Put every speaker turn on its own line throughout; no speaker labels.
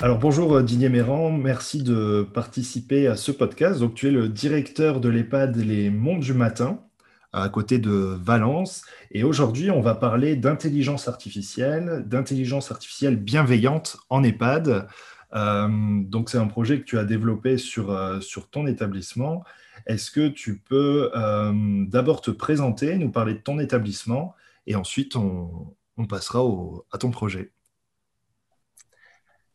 Alors bonjour euh, Didier Méran, merci de participer à ce podcast. Donc tu es le directeur de l'EHPAD Les Monts du Matin à côté de Valence. Et aujourd'hui, on va parler d'intelligence artificielle, d'intelligence artificielle bienveillante en EHPAD. Euh, donc c'est un projet que tu as développé sur, euh, sur ton établissement. Est-ce que tu peux d'abord te présenter, nous parler de ton établissement et ensuite on, passera à ton projet?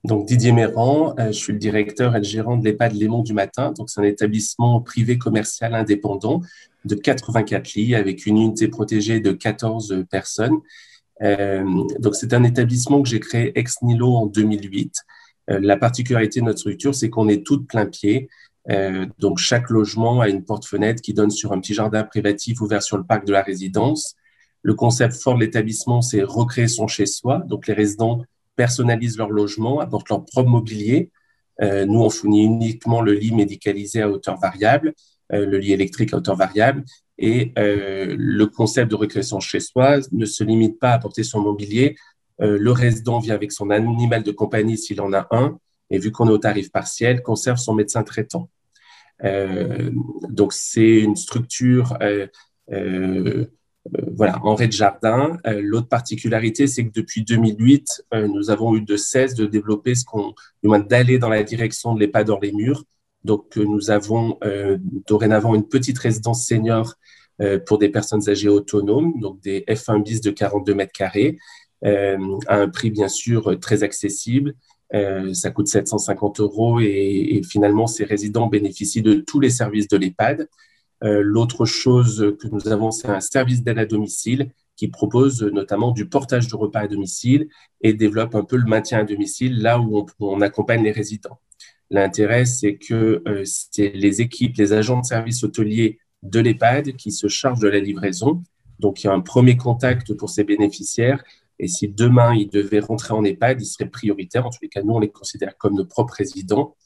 Donc Didier Méran, euh, je suis le directeur et le gérant de l'EHPAD Lémont du Matin. Donc c'est un établissement privé commercial indépendant de 84 lits avec une unité protégée de 14 personnes. Euh, donc c'est un établissement que j'ai créé ex nihilo en 2008. Euh, la particularité de notre structure, c'est qu'on est tout plein pied. Donc chaque logement a une porte-fenêtre qui donne sur un petit jardin privatif ouvert sur le parc de la résidence. Le concept fort de l'établissement, c'est recréer son chez-soi. Donc les résidents personnalisent leur logement, apportent leur propre mobilier. Euh, nous, on fournit uniquement le lit médicalisé à hauteur variable, euh, le lit électrique à hauteur variable. Et euh, le concept de récréation chez soi ne se limite pas à apporter son mobilier. le résident vient avec son animal de compagnie s'il en a un. Et vu qu'on est au tarif partiel, conserve son médecin traitant. donc, c'est une structure voilà, en rez-de-jardin. Euh, l'autre particularité, c'est que depuis 2008, euh, nous avons eu de cesse de développer ce qu'on, d'aller dans la direction de l'EHPAD hors les murs. Donc, nous avons dorénavant une petite résidence senior pour des personnes âgées autonomes, donc des F1 bis de 42 mètres carrés, à un prix bien sûr très accessible. ça coûte 750 euros et, et, finalement, ces résidents bénéficient de tous les services de l'EHPAD, euh, l'autre chose que nous avons, c'est un service d'aide à domicile qui propose notamment du portage de repas à domicile et développe un peu le maintien à domicile là où on, accompagne les résidents. L'intérêt, c'est que euh, c'est les équipes, les agents de service hôteliers de l'EHPAD qui se chargent de la livraison. Donc, il y a un premier contact pour ces bénéficiaires. Et si demain, ils devaient rentrer en EHPAD, ils seraient prioritaires. En tous les cas, nous, on les considère comme nos propres résidents.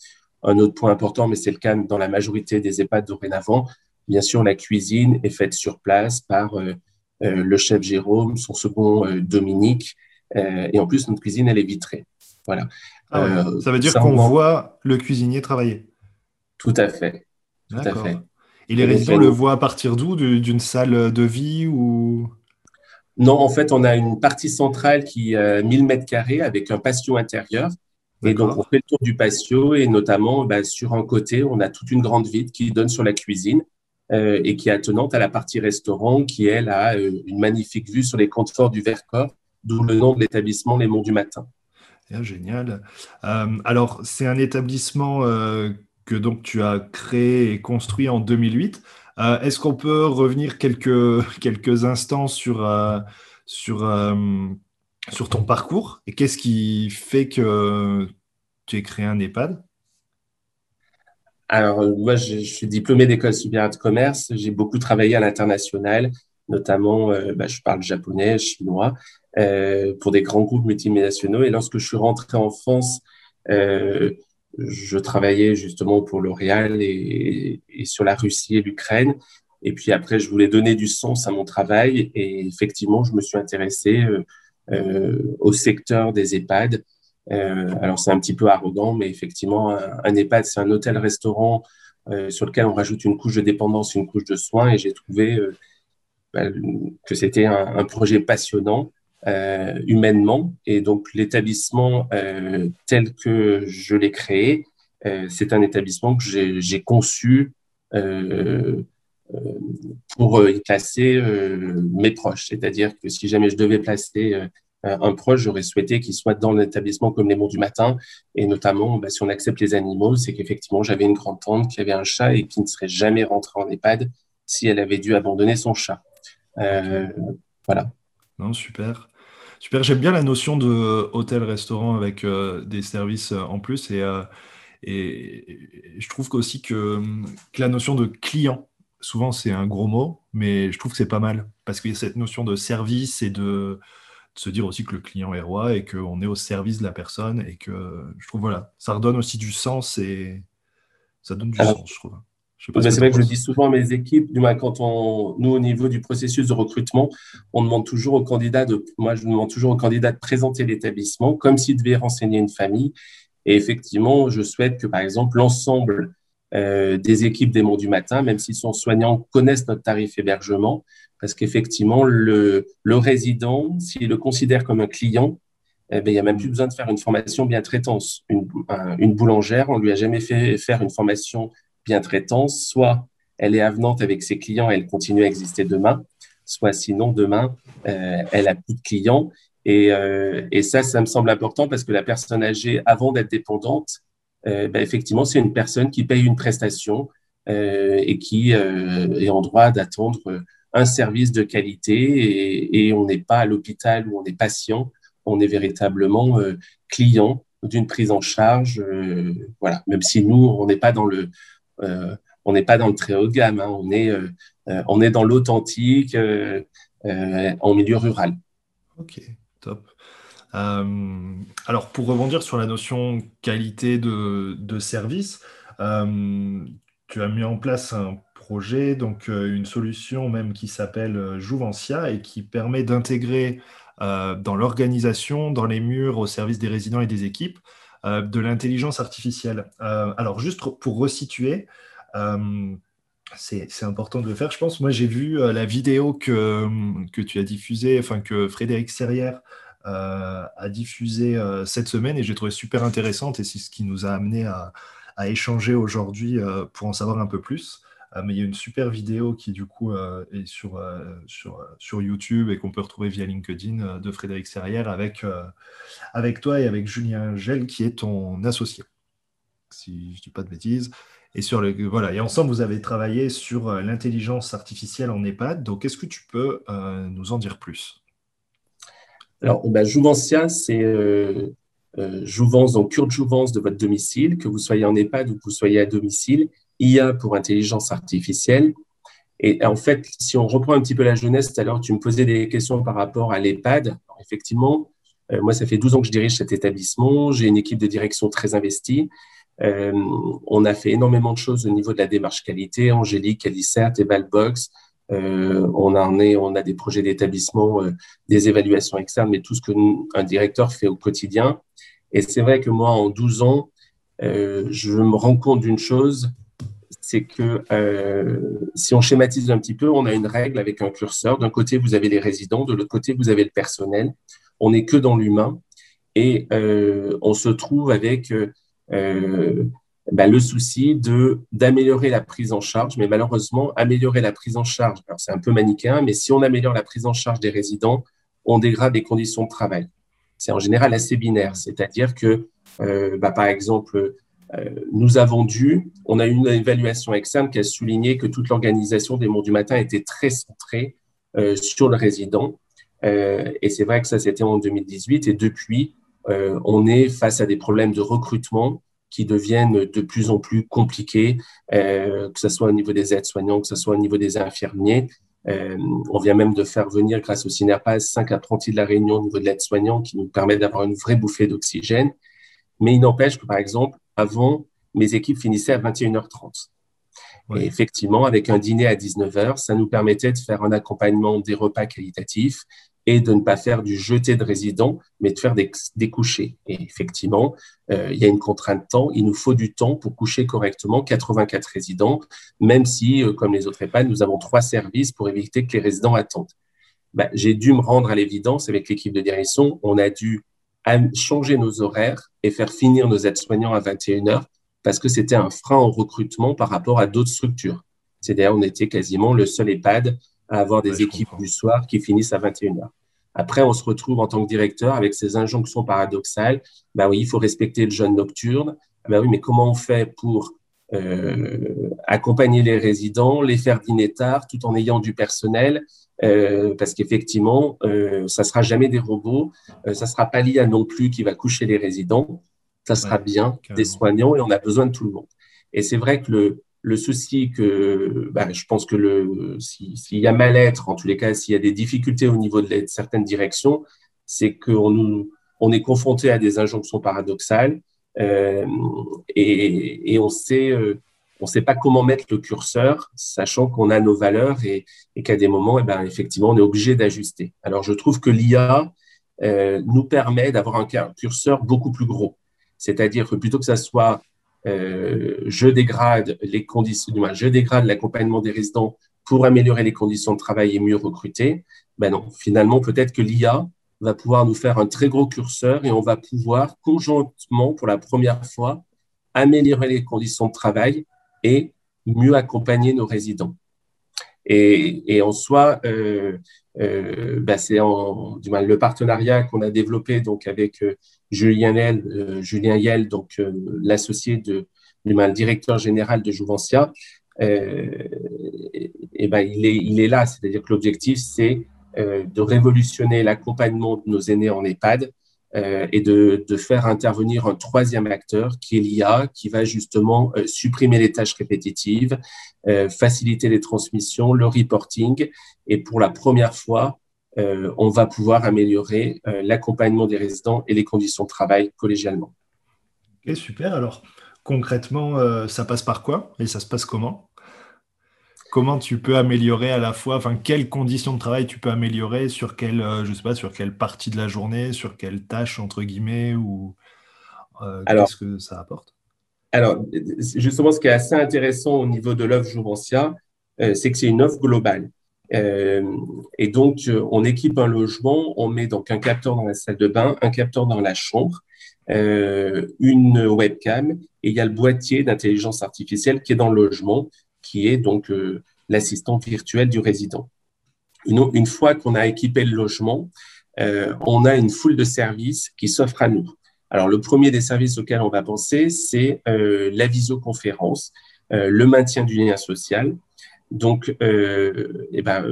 Un autre point important, mais c'est le cas dans la majorité des EHPAD dorénavant, Bien sûr, la cuisine est faite sur place par euh, euh, le chef Jérôme, son second euh, Dominique. et en plus, notre cuisine, elle est vitrée. Voilà.
Ah ça veut dire qu'on voit le cuisinier travailler.
Tout à fait. Tout à fait.
Et les résidents le voient à partir d'où? D'une salle de vie ou?
Non, en fait, on a une partie centrale qui est 1000 mètres carrés avec un patio intérieur. Et donc, on fait le tour du patio et notamment bah, sur un côté, on a toute une grande vitre qui donne sur la cuisine. Euh, et qui est attenante à la partie restaurant qui, elle, a euh, une magnifique vue sur les conforts du Vercors, d'où le nom de l'établissement Les Monts du Matin.
Génial. Euh, alors, c'est un établissement que donc tu as créé et construit en 2008. Est-ce qu'on peut revenir quelques, quelques instants sur, sur, sur ton parcours et qu'est-ce qui fait que tu aies créé un EHPAD?
Alors, euh, moi, je, suis diplômé d'école supérieure de commerce. J'ai beaucoup travaillé à l'international, notamment, euh, bah, je parle japonais, chinois, euh, pour des grands groupes multinationaux. Et lorsque je suis rentré en France, je travaillais justement pour L'Oréal et, et, sur la Russie et l'Ukraine. Et puis après, je voulais donner du sens à mon travail. Et effectivement, je me suis intéressé au secteur des EHPAD euh, alors c'est un petit peu arrogant, mais effectivement, un, EHPAD, c'est un hôtel-restaurant euh, sur lequel on rajoute une couche de dépendance, une couche de soins, et j'ai trouvé euh, bah, que c'était un, projet passionnant humainement. Et donc l'établissement tel que je l'ai créé, c'est un établissement que j'ai conçu pour y placer mes proches. C'est-à-dire que si jamais je devais placer un proche, j'aurais souhaité qu'il soit dans l'établissement comme les mots du matin. Et notamment, bah, si on accepte les animaux, c'est qu'effectivement, j'avais une grand-tante qui avait un chat et qui ne serait jamais rentrée en EHPAD si elle avait dû abandonner son chat. Euh, voilà.
Non, super. Super, j'aime bien la notion de hôtel-restaurant avec des services en plus et, et, je trouve aussi que, que, la notion de client, souvent c'est un gros mot, mais je trouve que c'est pas mal parce qu'il y a cette notion de service et de, se dire aussi que le client est roi et qu'on est au service de la personne et que je trouve voilà, ça redonne aussi du sens et ça donne du sens, je trouve.
c'est vrai que je dis souvent à mes équipes, du moins quand on, nous au niveau du processus de recrutement, on demande toujours aux candidats de, moi je demande toujours aux candidats de présenter l'établissement comme s'ils devaient renseigner une famille. Et effectivement, je souhaite que par exemple l'ensemble euh, des équipes des Monts du Matin, même s'ils sont soignants, connaissent notre tarif hébergement, parce qu'effectivement, le, résident, s'il le considère comme un client, eh bien, il n'y a même plus besoin de faire une formation bien traitance. Une, boulangère, on lui a jamais fait faire une formation bien traitance, soit elle est avenante avec ses clients, elle continue à exister demain, soit sinon demain, euh, elle a plus de clients. Et, euh, et ça, ça me semble important parce que la personne âgée, avant d'être dépendante, ben, effectivement, c'est une personne qui paye une prestation euh, et qui euh, est en droit d'attendre un service de qualité et, et on n'est pas à l'hôpital où on est patient, on est véritablement client d'une prise en charge. voilà, même si nous, on n'est pas dans le on n'est pas dans le très haut de gamme, hein. on, est, on est dans l'authentique en milieu rural.
Ok, top. Euh, alors, pour rebondir sur la notion qualité de, service, euh, tu as mis en place un projet, donc euh, une solution même qui s'appelle Jouvencia et qui permet d'intégrer dans l'organisation, dans les murs, au service des résidents et des équipes, de l'intelligence artificielle. alors, juste pour resituer, c'est important de le faire, je pense. Moi, j'ai vu la vidéo que, que tu as diffusée, enfin que Frédéric Serrière à diffuser euh, cette semaine et j'ai trouvé super intéressante et c'est ce qui nous a amené à, échanger aujourd'hui euh, pour en savoir un peu plus. mais il y a une super vidéo qui du coup est sur, YouTube et qu'on peut retrouver via LinkedIn de Frédéric Serrière avec, avec toi et avec Julien Gel qui est ton associé, si je ne dis pas de bêtises. Et, sur le, voilà, et ensemble, vous avez travaillé sur l'intelligence artificielle en EHPAD. Donc, est-ce que tu peux nous en dire plus?
Alors, bah, Jouvencia, c'est euh, euh, jouvence, donc cure de jouvence de votre domicile, que vous soyez en EHPAD ou que vous soyez à domicile, IA pour intelligence artificielle. Et en fait, si on reprend un petit peu la jeunesse, tout à l'heure, tu me posais des questions par rapport à l'EHPAD. Effectivement, euh, moi, ça fait 12 ans que je dirige cet établissement. J'ai une équipe de direction très investie. Euh, on a fait énormément de choses au niveau de la démarche qualité. Angélique, Alicert et Valbox, euh, on, a des projets d'établissement, euh, des évaluations externes, mais tout ce qu'un directeur fait au quotidien. Et c'est vrai que moi, en 12 ans, euh, je me rends compte d'une chose, c'est que si on schématise un petit peu, on a une règle avec un curseur. D'un côté, vous avez les résidents, de l'autre côté, vous avez le personnel. On n'est que dans l'humain et on se trouve avec bah, le souci de d'améliorer la prise en charge, mais malheureusement, améliorer la prise en charge, alors c'est un peu manichéen, mais si on améliore la prise en charge des résidents, on dégrade les conditions de travail. C'est en général assez binaire, c'est-à-dire que, euh, bah, par exemple, euh, nous avons dû, on a eu une évaluation externe qui a souligné que toute l'organisation des Monts du Matin était très centrée euh, sur le résident. et c'est vrai que ça, c'était en 2018. Et depuis, on est face à des problèmes de recrutement qui deviennent de plus en plus compliqués, euh, que ce soit au niveau des aides-soignants, que ce soit au niveau des infirmiers. Euh, on vient même de faire venir, grâce au CINERPAS, cinq apprentis de la Réunion au niveau de l'aide-soignant qui nous permet d'avoir une vraie bouffée d'oxygène. Mais il n'empêche que, par exemple, avant, mes équipes finissaient à 21h30. Et effectivement, avec un dîner à 19h, ça nous permettait de faire un accompagnement des repas qualitatifs et de ne pas faire du jeté de résidents, mais de faire des, des couchers. Et effectivement, euh, il y a une contrainte de temps. Il nous faut du temps pour coucher correctement 84 résidents, même si, euh, comme les autres EHPAD, nous avons trois services pour éviter que les résidents attendent. Ben, J'ai dû me rendre à l'évidence avec l'équipe de direction. On a dû changer nos horaires et faire finir nos aides-soignants à 21 heures parce que c'était un frein au recrutement par rapport à d'autres structures. C'est-à-dire, on était quasiment le seul EHPAD à avoir des équipes du soir qui finissent à 21h. Après, on se retrouve en tant que directeur avec ces injonctions paradoxales. Bah oui, il faut respecter le jeûne nocturne. Bah oui, mais comment on fait pour accompagner les résidents, les faire dîner tard, tout en ayant du personnel, parce qu'effectivement, ça sera jamais des robots, ça sera pas l'IA non plus qui va coucher les résidents, ça sera bien des soignants et on a besoin de tout le monde. Et c'est vrai que le, le souci que bah, je pense que s'il y a mal-être, en tous les cas, s'il y a des difficultés au niveau de, certaines directions, c'est qu'on on est confronté à des injonctions paradoxales euh, et, et, on sait euh, on sait pas comment mettre le curseur, sachant qu'on a nos valeurs et, et qu'à des moments, eh ben, effectivement, on est obligé d'ajuster. Alors, je trouve que l'IA euh, nous permet d'avoir un curseur beaucoup plus gros. C'est-à-dire que plutôt que ça soit euh, je dégrade les conditions, je dégrade l'accompagnement des résidents pour améliorer les conditions de travail et mieux recruter. Ben non, finalement, peut-être que l'IA va pouvoir nous faire un très gros curseur et on va pouvoir conjointement, pour la première fois, améliorer les conditions de travail et mieux accompagner nos résidents. Et, et en soi, euh, euh, ben c'est du mal le partenariat qu'on a développé donc avec euh, Julien Yel, euh, Julien Yel donc euh, l'associé de du mal directeur général de Jouvencia. et ben il est il est là, c'est-à-dire que l'objectif c'est de révolutionner l'accompagnement de nos aînés en EHPAD euh, et de, de, faire intervenir un troisième acteur qui est l'IA, qui va justement euh, supprimer les tâches répétitives, euh, faciliter les transmissions, le reporting, et pour la première fois, on va pouvoir améliorer l'accompagnement des résidents et les conditions de travail collégialement.
Ok, super. Alors, concrètement, ça passe par quoi et ça se passe comment? Comment tu peux améliorer à la fois, enfin, quelles conditions de travail tu peux améliorer sur quelle, euh, je sais pas, sur quelle partie de la journée, sur quelle tâche, entre guillemets, ou euh, qu'est-ce que ça apporte?
Alors, justement, ce qui est assez intéressant au niveau de l'œuvre Jouvencia, euh, c'est que c'est une offre globale. et donc, on équipe un logement, on met donc un capteur dans la salle de bain, un capteur dans la chambre, une webcam, et il y a le boîtier d'intelligence artificielle qui est dans le logement qui est donc euh, l'assistant virtuel du résident. Une, une fois qu'on a équipé le logement, euh, on a une foule de services qui s'offrent à nous. Alors, le premier des services auxquels on va penser, c'est euh, la visioconférence, le maintien du lien social. Donc, eh ben,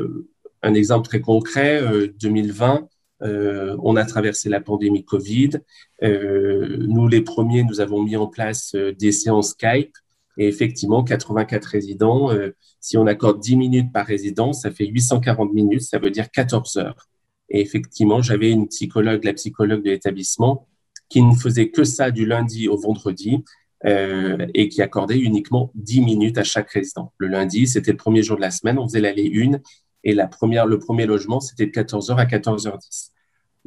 un exemple très concret, 2020, on a traversé la pandémie Covid. nous, les premiers, nous avons mis en place des séances Skype et effectivement, 84 résidents, euh, si on accorde 10 minutes par résident, ça fait 840 minutes, ça veut dire 14 heures. Et effectivement, j'avais une psychologue, la psychologue de l'établissement, qui ne faisait que ça du lundi au vendredi euh, et qui accordait uniquement 10 minutes à chaque résident. Le lundi, c'était le premier jour de la semaine, on faisait l'aller une et la première, le premier logement, c'était de 14h à 14h10.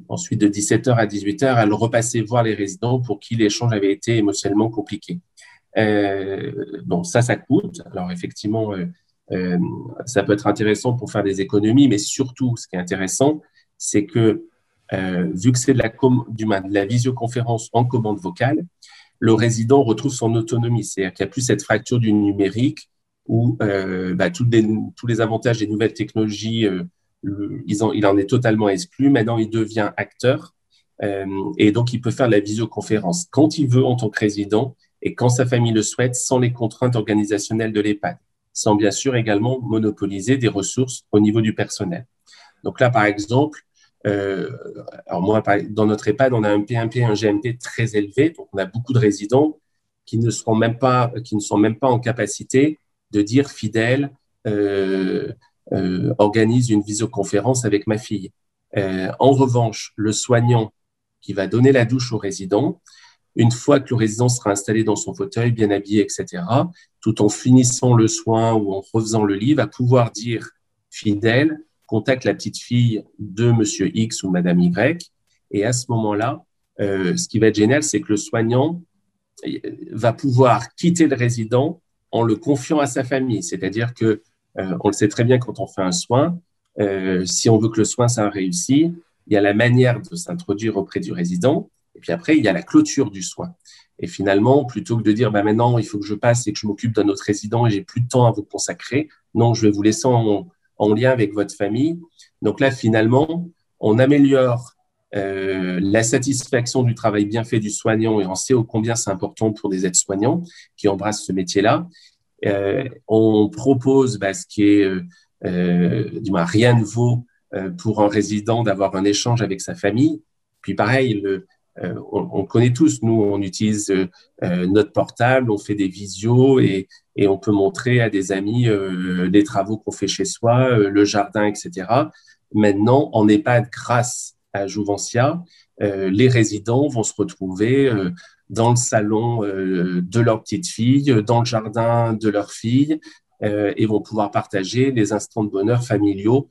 Ensuite, de 17h à 18h, elle repassait voir les résidents pour qui l'échange avait été émotionnellement compliqué. Euh, bon, ça, ça coûte. Alors effectivement, euh, euh, ça peut être intéressant pour faire des économies, mais surtout, ce qui est intéressant, c'est que vu que c'est de la, du, de la visioconférence en commande vocale, le résident retrouve son autonomie. C'est-à-dire qu'il n'y a plus cette fracture du numérique où euh, bah, tous, les, tous les avantages des nouvelles technologies, euh, ils en, il en est totalement exclu. Maintenant, il devient acteur euh, et donc il peut faire la visioconférence quand il veut en tant que résident et quand sa famille le souhaite, sans les contraintes organisationnelles de l'EHPAD, sans bien sûr également monopoliser des ressources au niveau du personnel. Donc là, par exemple, euh, alors moi, dans notre EHPAD, on a un P1P et un GMP très élevé, donc on a beaucoup de résidents qui ne seront même pas, qui ne sont même pas en capacité de dire fidèle, euh, euh, organise une visioconférence avec ma fille. Euh, en revanche, le soignant qui va donner la douche au résident, une fois que le résident sera installé dans son fauteuil, bien habillé, etc., tout en finissant le soin ou en refaisant le lit, va pouvoir dire fidèle, contacte la petite fille de Monsieur X ou Madame Y. Et à ce moment-là, euh, ce qui va être génial, c'est que le soignant euh, va pouvoir quitter le résident en le confiant à sa famille. C'est-à-dire que euh, on le sait très bien quand on fait un soin, euh, si on veut que le soin ça réussi, il y a la manière de s'introduire auprès du résident, et puis après, il y a la clôture du soin. Et finalement, plutôt que de dire, bah maintenant, il faut que je passe et que je m'occupe d'un autre résident et j'ai plus de temps à vous consacrer, non, je vais vous laisser en, lien avec votre famille. Donc là, finalement, on améliore la satisfaction du travail bien fait du soignant, et on sait ô combien c'est important pour des aides-soignants qui embrassent ce métier-là. on propose bah, ce qui est, du moins, rien ne vaut pour un résident d'avoir un échange avec sa famille. Puis pareil, le, euh, on, connaît tous, nous, on utilise euh, euh, notre portable, on fait des visios et, on peut montrer à des amis les travaux qu'on fait chez soi, le jardin, etc. Maintenant, en EHPAD, grâce à Jouvencia, les résidents vont se retrouver dans le salon de leur petite fille, dans le jardin de leur fille, et vont pouvoir partager les instants de bonheur familiaux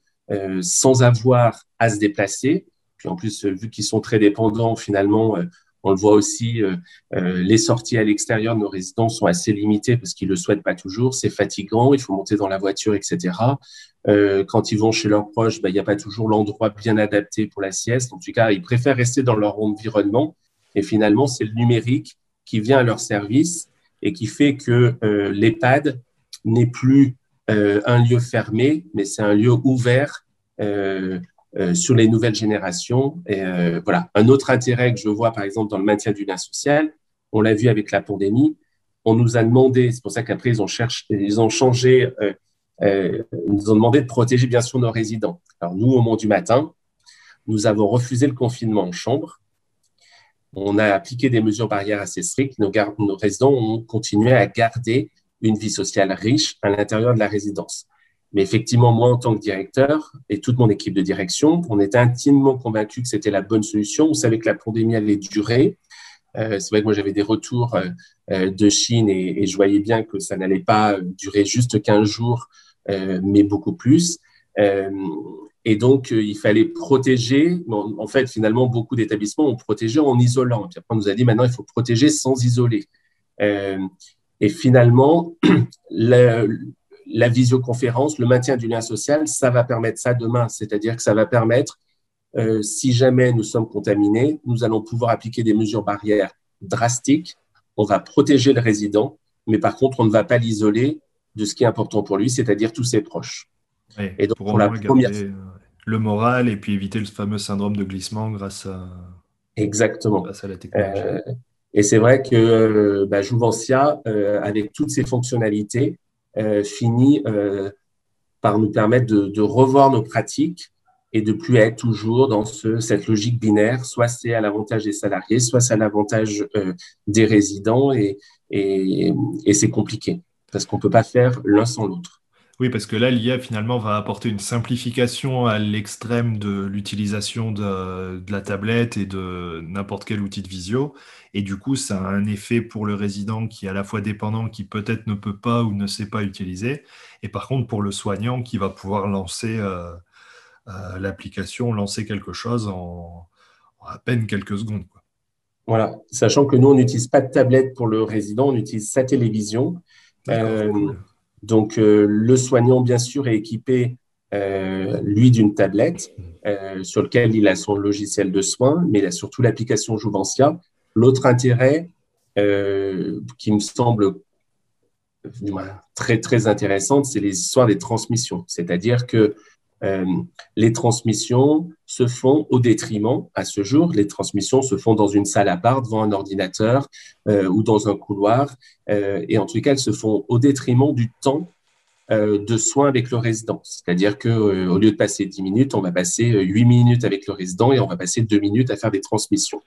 sans avoir à se déplacer, en plus, vu qu'ils sont très dépendants, finalement, euh, on le voit aussi, euh, euh, les sorties à l'extérieur de nos résidents sont assez limitées parce qu'ils ne le souhaitent pas toujours. C'est fatigant, il faut monter dans la voiture, etc. quand ils vont chez leurs proches, bah, il n'y a pas toujours l'endroit bien adapté pour la sieste. En tout cas, ils préfèrent rester dans leur environnement. Et finalement, c'est le numérique qui vient à leur service et qui fait que l'EHPAD n'est plus un lieu fermé, mais c'est un lieu ouvert euh, sur les nouvelles générations. Euh, voilà, un autre intérêt que je vois, par exemple, dans le maintien du lien social, on l'a vu avec la pandémie, on nous a demandé, c'est pour ça qu'après ils ont cherché, ils ont changé, euh, ils nous ont demandé de protéger bien sûr nos résidents. Alors nous, au moment du matin, nous avons refusé le confinement en chambre. On a appliqué des mesures barrières assez strictes. Nos résidents ont continué à garder une vie sociale riche à l'intérieur de la résidence. Mais effectivement, moi, en tant que directeur et toute mon équipe de direction, on était intimement convaincus que c'était la bonne solution. On savait que la pandémie allait durer. Euh, c'est vrai que moi, j'avais des retours euh, euh, de Chine et, je voyais bien que ça n'allait pas durer juste 15 jours, mais beaucoup plus. et donc, il fallait protéger. En, fait, finalement, beaucoup d'établissements ont protégé en isolant. Puis après, on nous a dit maintenant, il faut protéger sans isoler. et finalement, le, la visioconférence, le maintien du lien social, ça va permettre ça demain. C'est-à-dire que ça va permettre, euh, si jamais nous sommes contaminés, nous allons pouvoir appliquer des mesures barrières drastiques. On va protéger le résident, mais par contre, on ne va pas l'isoler de ce qui est important pour lui, c'est-à-dire tous ses proches.
et donc, pour, la première euh, le moral et puis éviter le fameux syndrome de glissement grâce à,
Exactement. à la technologie. Euh, et c'est vrai que bah, Jouvencia, avec toutes ses fonctionnalités, euh, finit euh, par nous permettre de, revoir nos pratiques et de plus être toujours dans ce, cette logique binaire, soit c'est à l'avantage des salariés, soit c'est à l'avantage euh, des résidents, et, et, et c'est compliqué, parce qu'on ne peut pas faire l'un sans l'autre.
Oui, parce que là, l'IA finalement va apporter une simplification à l'extrême de l'utilisation de, la tablette et de n'importe quel outil de visio. Et du coup, ça a un effet pour le résident qui est à la fois dépendant, qui peut-être ne peut pas ou ne sait pas utiliser. Et par contre, pour le soignant qui va pouvoir lancer euh, euh, l'application, lancer quelque chose en, à peine quelques secondes.
Voilà, sachant que nous, on n'utilise pas de tablette pour le résident, on utilise sa télévision. Donc, euh, le soignant, bien sûr, est équipé, euh, lui, d'une tablette euh, sur laquelle il a son logiciel de soins, mais il a surtout l'application Jouvencia. L'autre intérêt qui me semble très, très intéressante, c'est les histoires des transmissions. C'est-à-dire que euh, les transmissions se font au détriment, à ce jour, les transmissions se font dans une salle à part, devant un ordinateur euh, ou dans un couloir, euh, et en tout cas, elles se font au détriment du temps de soins avec le résident. C'est-à-dire qu'au lieu de passer 10 minutes, on va passer 8 minutes avec le résident et on va passer 2 minutes à faire des transmissions.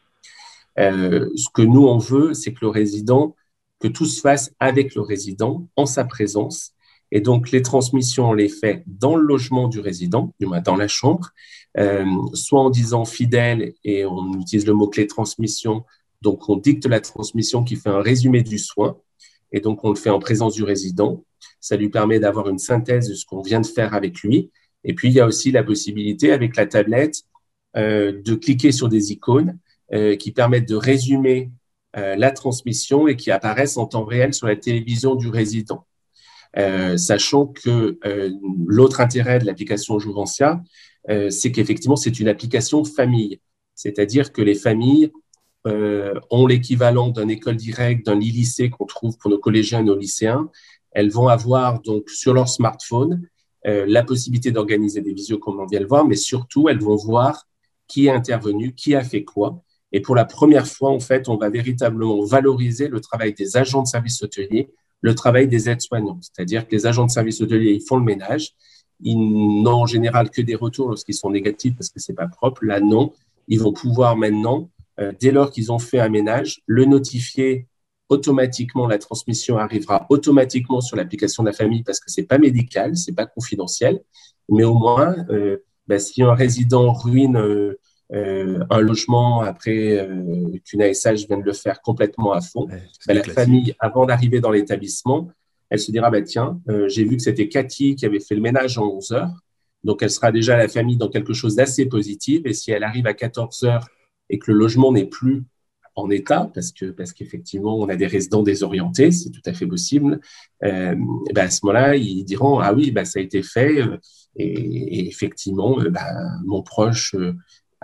ce que nous, on veut, c'est que le résident, que tout se fasse avec le résident, en sa présence, et donc, les transmissions, on les fait dans le logement du résident, du moins dans la chambre, euh, soit en disant fidèle et on utilise le mot-clé transmission. Donc, on dicte la transmission qui fait un résumé du soin. Et donc, on le fait en présence du résident. Ça lui permet d'avoir une synthèse de ce qu'on vient de faire avec lui. Et puis, il y a aussi la possibilité, avec la tablette, euh, de cliquer sur des icônes euh, qui permettent de résumer la transmission et qui apparaissent en temps réel sur la télévision du résident. Euh, sachant que euh, l'autre intérêt de l'application Jouvencia, euh, c'est qu'effectivement, c'est une application famille. C'est-à-dire que les familles ont l'équivalent d'une école directe, d'un e-lycée qu'on trouve pour nos collégiens et nos lycéens. Elles vont avoir donc sur leur smartphone la possibilité d'organiser des visios comme on vient le voir, mais surtout, elles vont voir qui est intervenu, qui a fait quoi. Et pour la première fois, en fait, on va véritablement valoriser le travail des agents de service hôtelier, le travail des aides-soignants. C'est-à-dire que les agents de service hôtelier, ils font le ménage. Ils n'ont en général que des retours lorsqu'ils sont négatifs parce que c'est pas propre. Là, non. Ils vont pouvoir maintenant, euh, dès lors qu'ils ont fait un ménage, le notifier automatiquement. La transmission arrivera automatiquement sur l'application de la famille parce que c'est pas médical, c'est pas confidentiel. Mais au moins, euh, ben, si un résident ruine euh, euh, un logement après euh, qu'une ASH vienne le faire complètement à fond, ben, la famille, avant d'arriver dans l'établissement, elle se dira, bah, tiens, euh, j'ai vu que c'était Cathy qui avait fait le ménage en 11 heures, donc elle sera déjà la famille dans quelque chose d'assez positif, et si elle arrive à 14 heures et que le logement n'est plus en état, parce que parce qu'effectivement, on a des résidents désorientés, c'est tout à fait possible. Ben à ce moment-là, ils diront ah oui, ben ça a été fait et, effectivement, mon proche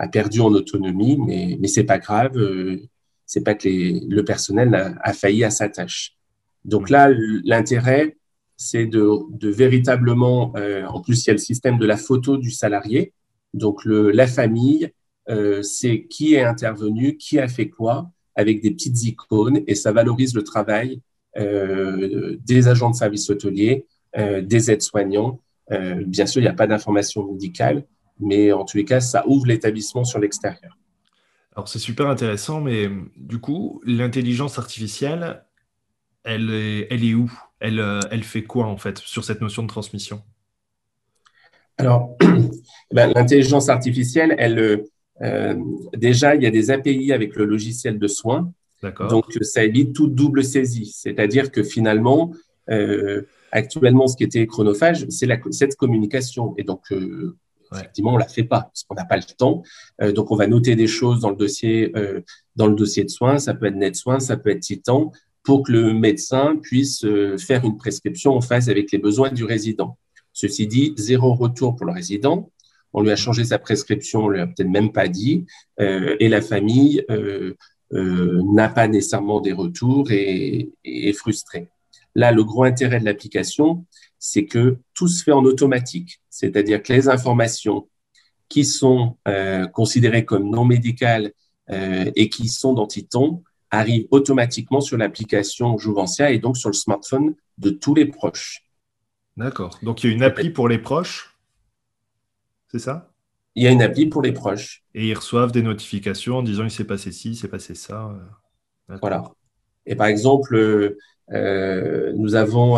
a perdu en autonomie, mais, mais c'est pas grave. Euh, c'est pas que le personnel a, failli à sa tâche. Donc là, l'intérêt, c'est de, de, véritablement, euh, en plus, il y a le système de la photo du salarié. Donc le, la famille, euh, c'est qui est intervenu, qui a fait quoi, avec des petites icônes, et ça valorise le travail euh, des agents de service hôtelier, euh, des aides-soignants. Bien sûr, il n'y a pas d'information médicale, mais en tous les cas, ça ouvre l'établissement sur l'extérieur.
Alors c'est super intéressant, mais du coup, l'intelligence artificielle, elle est, elle est où? Elle, elle fait quoi en fait sur cette notion de transmission?
Alors, ben, l'intelligence artificielle, elle, euh, déjà, il y a des API avec le logiciel de soins. Donc, ça évite toute double saisie. C'est-à-dire que finalement, euh, actuellement, ce qui était chronophage, c'est cette communication. Et donc, euh, Effectivement, on la fait pas parce qu'on n'a pas le temps. Euh, donc, on va noter des choses dans le dossier, euh, dans le dossier de soins. Ça peut être net soins, ça peut être titan, pour que le médecin puisse euh, faire une prescription en phase avec les besoins du résident. Ceci dit, zéro retour pour le résident. On lui a changé sa prescription, on lui a peut-être même pas dit, et la famille n'a pas nécessairement des retours et, et est frustrée. Là, le gros intérêt de l'application, c'est que tout se fait en automatique, c'est-à-dire que les informations qui sont euh, considérées comme non médicales euh, et qui sont dans Titon arrivent automatiquement sur l'application Jouvencia et donc sur le smartphone de tous les proches.
D'accord. Donc il y a une appli pour les proches, c'est ça?
Il y a une appli pour les proches.
Et ils reçoivent des notifications en disant il s'est passé ci, il s'est passé ça.
Voilà. Et par exemple, euh, nous avons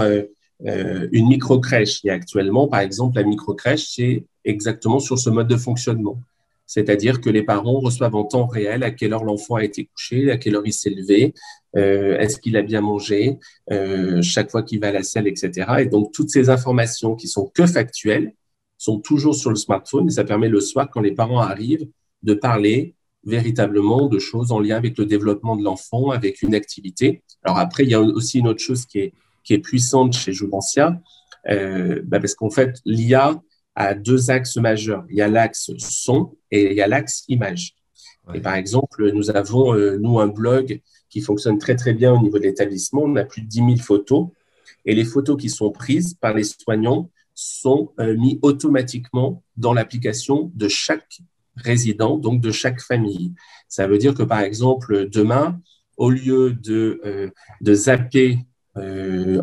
euh, une micro-crèche. Et actuellement, par exemple, la micro-crèche, c'est exactement sur ce mode de fonctionnement. C'est-à-dire que les parents reçoivent en temps réel à quelle heure l'enfant a été couché, à quelle heure il s'est levé, euh, est-ce qu'il a bien mangé, euh, chaque fois qu'il va à la salle, etc. Et donc, toutes ces informations qui sont que factuelles sont toujours sur le smartphone et ça permet le soir, quand les parents arrivent, de parler véritablement de choses en lien avec le développement de l'enfant, avec une activité. Alors après, il y a aussi une autre chose qui est qui est puissante chez Jouvencia, euh, bah parce qu'en fait, l'IA a deux axes majeurs. Il y a l'axe son et il y a l'axe image. Et par exemple, nous avons, euh, nous, un blog qui fonctionne très, très bien au niveau de l'établissement. On a plus de 10 000 photos. Et les photos qui sont prises par les soignants sont euh, mises automatiquement dans l'application de chaque résident, donc de chaque famille. Ça veut dire que, par exemple, demain, au lieu de, euh, de zapper euh,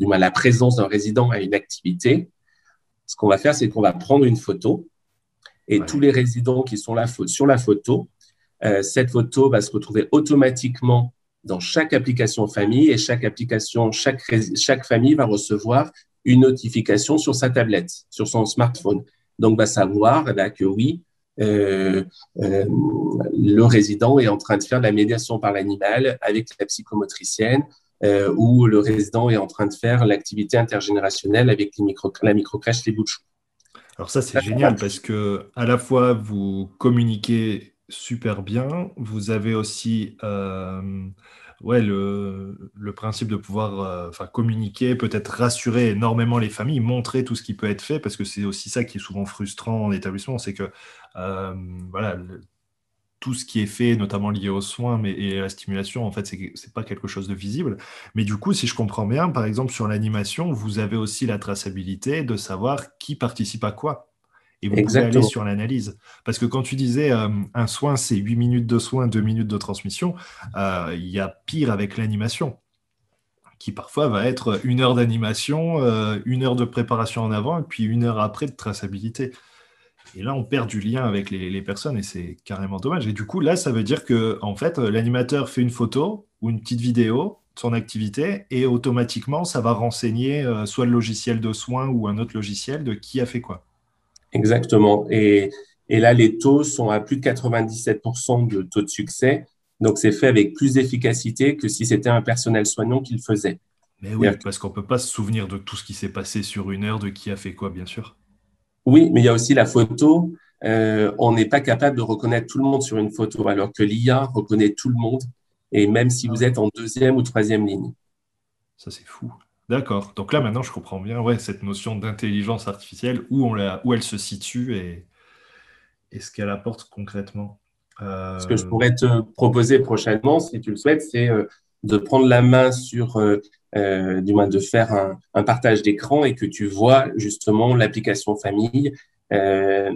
la présence d'un résident à une activité, ce qu'on va faire, c'est qu'on va prendre une photo et tous les résidents qui sont là sur la photo, euh, cette photo va se retrouver automatiquement dans chaque application famille et chaque application, chaque, chaque famille va recevoir une notification sur sa tablette, sur son smartphone. Donc, va savoir eh ben, que oui, euh, euh, le résident est en train de faire la médiation par l'animal avec la psychomotricienne euh, où le résident est en train de faire l'activité intergénérationnelle avec les micro, la microcrèche Les Bouts
Alors ça, c'est génial parce que à la fois, vous communiquez super bien, vous avez aussi euh, ouais, le, principe de pouvoir euh, communiquer, peut-être rassurer énormément les familles, montrer tout ce qui peut être fait, parce que c'est aussi ça qui est souvent frustrant en établissement, c'est que voilà, tout ce qui est fait, notamment lié aux soins mais, et à la stimulation, en fait, c'est n'est pas quelque chose de visible. Mais du coup, si je comprends bien, par exemple, sur l'animation, vous avez aussi la traçabilité de savoir qui participe à quoi. Et vous pouvez aller sur l'analyse. Parce que quand tu disais un soin, c'est 8 minutes de soin, 2 minutes de transmission, il y a pire avec l'animation qui parfois va être une heure d'animation, une heure de préparation en avant, et puis une heure après de traçabilité. Et là, on perd du lien avec les, personnes et c'est carrément dommage. Et du coup, là, ça veut dire que en fait, l'animateur fait une photo ou une petite vidéo de son activité et automatiquement, ça va renseigner euh, soit le logiciel de soins ou un autre logiciel de qui a fait quoi.
Exactement. Et, là, les taux sont à plus de 97% de taux de succès. Donc, c'est fait avec plus d'efficacité que si c'était un personnel soignant qui le faisait.
Mais oui, parce qu'on ne peut pas se souvenir de tout ce qui s'est passé sur une heure, de qui a fait quoi, bien sûr.
Oui, mais il y a aussi la photo. Euh, on n'est pas capable de reconnaître tout le monde sur une photo, alors que l'IA reconnaît tout le monde, et même si vous êtes en deuxième ou troisième ligne.
Ça, c'est fou. D'accord. Donc là, maintenant, je comprends bien ouais, cette notion d'intelligence artificielle, où, on la, où elle se situe et, et ce qu'elle apporte concrètement.
Euh, ce que je pourrais te proposer prochainement, si tu le souhaites, c'est euh, de prendre la main sur euh, du moins de faire un, un partage d'écran et que tu vois justement l'application famille euh,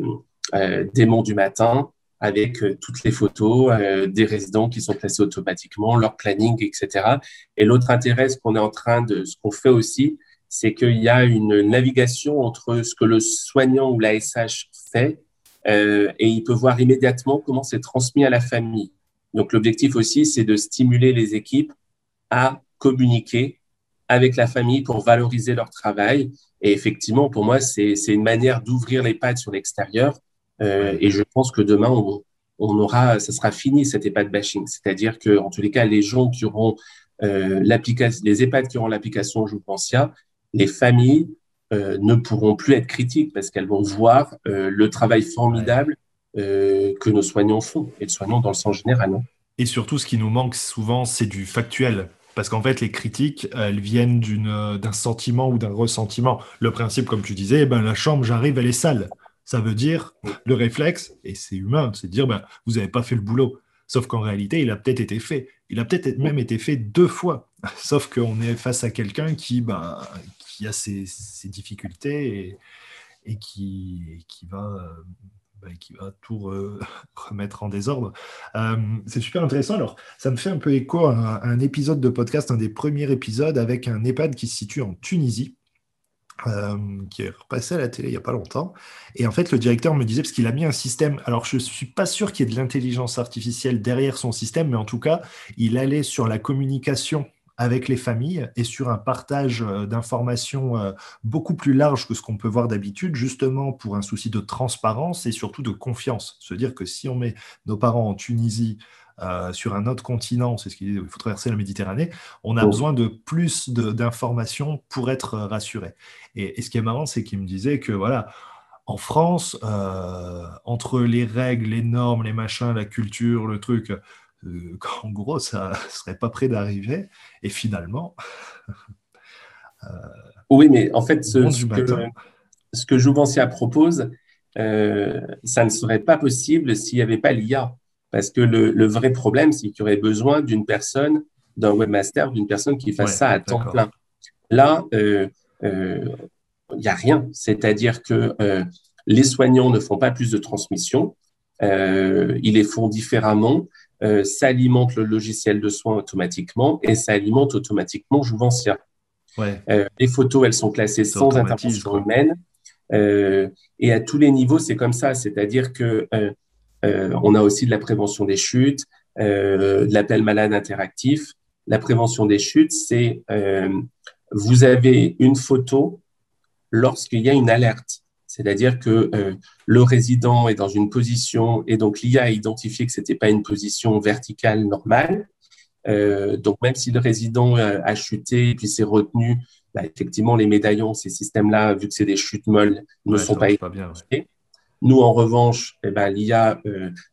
euh, des monts du matin avec euh, toutes les photos euh, des résidents qui sont placés automatiquement, leur planning, etc. Et l'autre intérêt, ce qu'on est en train de, ce qu'on fait aussi, c'est qu'il y a une navigation entre ce que le soignant ou la SH fait euh, et il peut voir immédiatement comment c'est transmis à la famille. Donc l'objectif aussi, c'est de stimuler les équipes à communiquer avec la famille pour valoriser leur travail. Et effectivement, pour moi, c'est une manière d'ouvrir les pattes sur l'extérieur. Euh, et je pense que demain, on, on, aura, ça sera fini cet EHPAD bashing. C'est-à-dire que, en tous les cas, les gens qui auront euh, l'application, les EHPAD qui auront l'application Joupensia, les familles euh, ne pourront plus être critiques parce qu'elles vont voir euh, le travail formidable euh, que nos soignants font et le soignants dans le sens général. Non
et surtout, ce qui nous manque souvent, c'est du factuel. Parce qu'en fait, les critiques, elles viennent euh, d'un sentiment ou d'un ressentiment. Le principe, comme tu disais, eh ben, la chambre, j'arrive, elle est sale. Ça veut dire, le réflexe, et c'est humain, c'est de dire, ben, vous n'avez pas fait le boulot. Sauf qu'en réalité, il a peut-être été fait. Il a peut-être même été fait deux fois. Sauf qu'on est face à quelqu'un qui, ben, qui a ses, difficultés et, et qui, qui va euh, qui va tout remettre en désordre. Euh, c'est super intéressant. Alors, ça me fait un peu écho à un, épisode de podcast, un des premiers épisodes avec un EHPAD qui se situe en Tunisie. Euh, qui est repassé à la télé il n'y a pas longtemps. Et en fait, le directeur me disait, parce qu'il a mis un système, alors je ne suis pas sûr qu'il y ait de l'intelligence artificielle derrière son système, mais en tout cas, il allait sur la communication avec les familles et sur un partage euh, d'informations euh, beaucoup plus large que ce qu'on peut voir d'habitude, justement pour un souci de transparence et surtout de confiance. Se dire que si on met nos parents en Tunisie, euh, sur un autre continent, c'est ce qu'il dit, il faut traverser la Méditerranée, on a oh. besoin de plus d'informations pour être rassuré. Et, ce qui est marrant, c'est qu'il me disait que voilà, en France, entre les règles, les normes, les machins, la culture, le truc, euh, en gros, ça ne serait pas prêt d'arriver. Et finalement.
Euh, oui, mais en fait, ce, que, ce que Jouvencia propose, euh, ça ne serait pas possible s'il n'y avait pas l'IA. Parce que le, vrai problème, c'est qu'il y aurait besoin d'une personne, d'un webmaster, d'une personne qui fasse ça à temps plein. Là, il n'y a rien. C'est-à-dire que les soignants ne font pas plus de transmission. ils les font différemment. Euh, ça alimente le logiciel de soins automatiquement et ça alimente automatiquement Jouvencia. Euh, les photos, elles sont classées sans intervention humaine. Euh, et à tous les niveaux, c'est comme ça. C'est-à-dire que on a aussi de la prévention des chutes, de l'appel malade interactif. La prévention des chutes, c'est vous avez une photo lorsqu'il y a une alerte. C'est-à-dire que euh, le résident est dans une position et donc l'IA a identifié que ce n'était pas une position verticale normale. Euh, donc même si le résident euh, a chuté et puis s'est retenu, bah, effectivement les médaillons, ces systèmes-là, vu que c'est des chutes molles, ne sont pas, pas bien, Nous, en revanche, eh ben, l'IA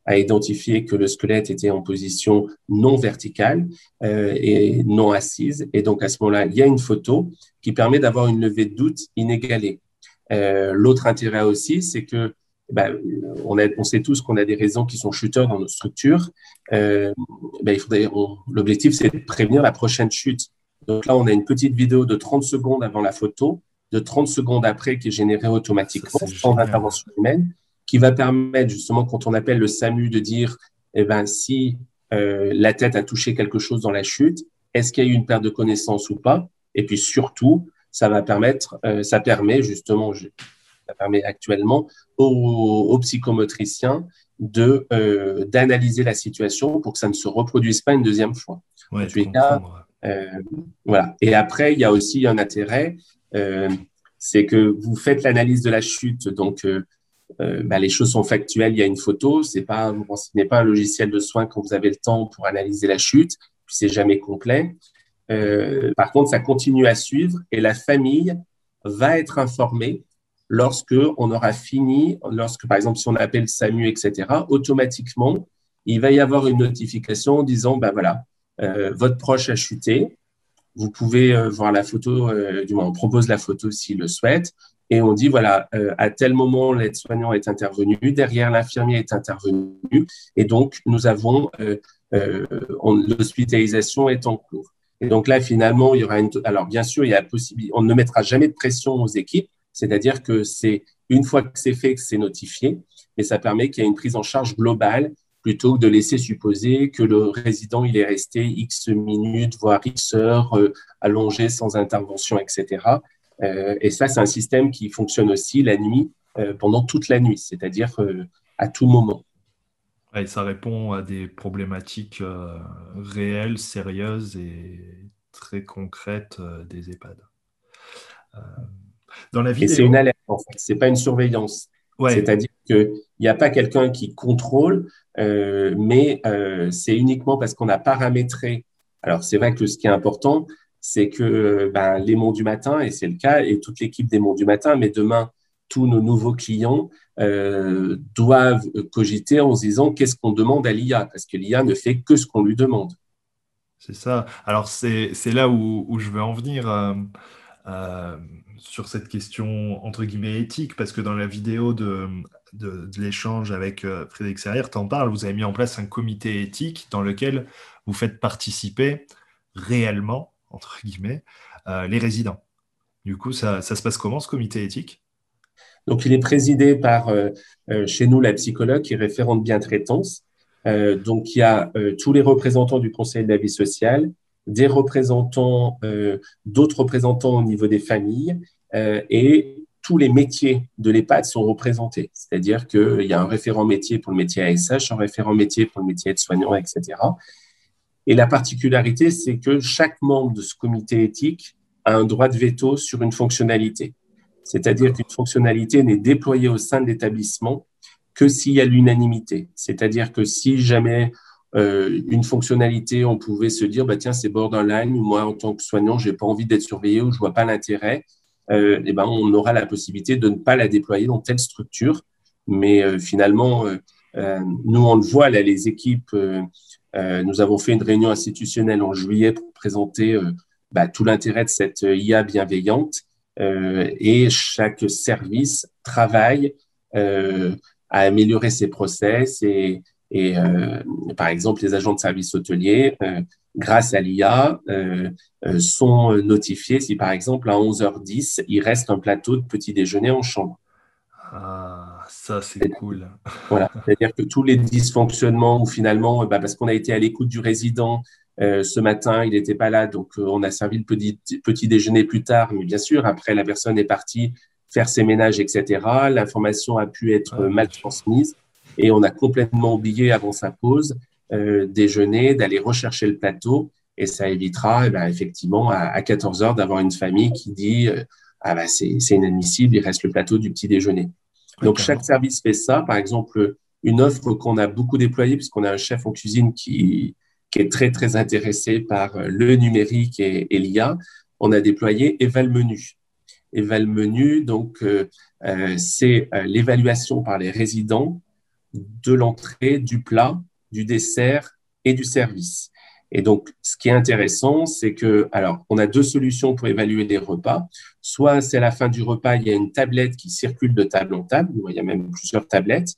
a identifié que le squelette était en position non verticale et non assise. Et donc, à ce moment-là, il y a une photo qui permet d'avoir une levée de doute inégalée. Euh, l'autre intérêt aussi, c'est que ben, on, on, sait tous qu'on a des raisons qui sont chuteurs dans nos structures. Euh, ben, L'objectif, c'est de prévenir la prochaine chute. Donc là, on a une petite vidéo de 30 secondes avant la photo de 30 secondes après qui est généré automatiquement sans intervention humaine, qui va permettre justement quand on appelle le SAMU de dire, eh ben, si euh, la tête a touché quelque chose dans la chute, est-ce qu'il y a eu une perte de connaissance ou pas? Et puis surtout, ça va permettre, euh, ça permet justement, ça permet actuellement aux, psychomotriciens de euh, d'analyser la situation pour que ça ne se reproduise pas une deuxième fois. voilà. Et après, il y a aussi un intérêt, c'est que vous faites l'analyse de la chute, donc euh, bah, les choses sont factuelles, il y a une photo, c'est pas, vous pas un logiciel de soins quand vous avez le temps pour analyser la chute, puis c'est jamais complet. Euh, par contre, ça continue à suivre et la famille va être informée lorsque on aura fini, lorsque par exemple si on appelle SAMU, etc., automatiquement, il va y avoir une notification disant, ben voilà, euh, votre proche a chuté, vous pouvez voir la photo, du moins on propose la photo s'il le souhaite, et on dit, voilà, euh, à tel moment, l'aide-soignant est intervenu, derrière l'infirmier est intervenu, et donc nous avons, euh, euh, l'hospitalisation est en cours. Et donc là, finalement, il y aura une. Alors, bien sûr, il y a possibilité. On ne mettra jamais de pression aux équipes, c'est-à-dire que c'est une fois que c'est fait, que c'est notifié, mais ça permet qu'il y ait une prise en charge globale plutôt que de laisser supposer que le résident il est resté X minutes, voire X heures allongé sans intervention, etc. Euh, et ça, c'est un système qui fonctionne aussi la nuit, euh, pendant toute la nuit, c'est-à-dire euh, à tout moment.
Et ça répond à des problématiques réelles, sérieuses et très concrètes des EHPAD.
dans la vidéo... Et c'est une alerte, en fait. C'est pas une surveillance. C'est-à-dire qu'il n'y a pas quelqu'un qui contrôle, mais c'est uniquement parce qu'on a paramétré. Alors, c'est vrai que ce qui est important, c'est que ben, les monts du matin, et c'est le cas, et toute l'équipe des monts du matin, mais demain, tous nos nouveaux clients euh, doivent cogiter en se disant qu'est-ce qu'on demande à l'IA, parce que l'IA ne fait que ce qu'on lui demande.
C'est ça. Alors, c'est là où, je veux en venir euh, euh, sur cette question, entre guillemets, éthique, parce que dans la vidéo de, l'échange avec Frédéric Serrière, t'en parles, vous avez mis en place un comité éthique dans lequel vous faites participer réellement entre guillemets, les résidents. Du coup, ça, se passe comment ce comité éthique?
Donc, il est présidé par euh, euh, chez nous la psychologue qui est référente bien-traitance. donc, il y a tous les représentants du Conseil de la vie sociale, des représentants, d'autres représentants au niveau des familles et tous les métiers de l'EHPAD sont représentés. C'est-à-dire qu'il y a un référent métier pour le métier ASH, un référent métier pour le métier de soignant, etc. Et la particularité, c'est que chaque membre de ce comité éthique a un droit de veto sur une fonctionnalité. C'est-à-dire qu'une fonctionnalité n'est déployée au sein de l'établissement que s'il y a l'unanimité. C'est-à-dire que si jamais euh, une fonctionnalité, on pouvait se dire, bah, tiens, c'est borderline, moi, en tant que soignant, j'ai pas envie d'être surveillé ou je vois pas l'intérêt, euh, eh ben, on aura la possibilité de ne pas la déployer dans telle structure. Mais euh, finalement, nous, on le voit, là, les équipes nous avons fait une réunion institutionnelle en juillet pour présenter bah, tout l'intérêt de cette IA bienveillante et chaque service travaille à améliorer ses process et, et par exemple, les agents de service hôtelier, grâce à l'IA, sont notifiés si, par exemple, à 11h10, il reste un plateau de petit déjeuner en chambre.
Ça, c'est cool.
Voilà, c'est-à-dire que tous les dysfonctionnements ou finalement, bah, parce qu'on a été à l'écoute du résident euh, ce matin, il n'était pas là, donc euh, on a servi le petit, petit déjeuner plus tard, mais bien sûr, après, la personne est partie faire ses ménages, etc. L'information a pu être mal transmise et on a complètement oublié avant sa pause euh, déjeuner, d'aller rechercher le plateau et ça évitera eh ben, effectivement à, à 14 heures d'avoir une famille qui dit ah bah c'est inadmissible, il reste le plateau du petit déjeuner. Donc, chaque service fait ça. Par exemple, une offre qu'on a beaucoup déployée, puisqu'on a un chef en cuisine qui, qui est très, très intéressé par le numérique et, l'IA, on a déployé Eval Menu. Eval Menu, donc, euh, euh, c'est euh, l'évaluation par les résidents de l'entrée, du plat, du dessert et du service. Et donc, ce qui est intéressant, c'est que, alors, on a deux solutions pour évaluer les repas. Soit c'est à la fin du repas, il y a une tablette qui circule de table en table, il y a même plusieurs tablettes.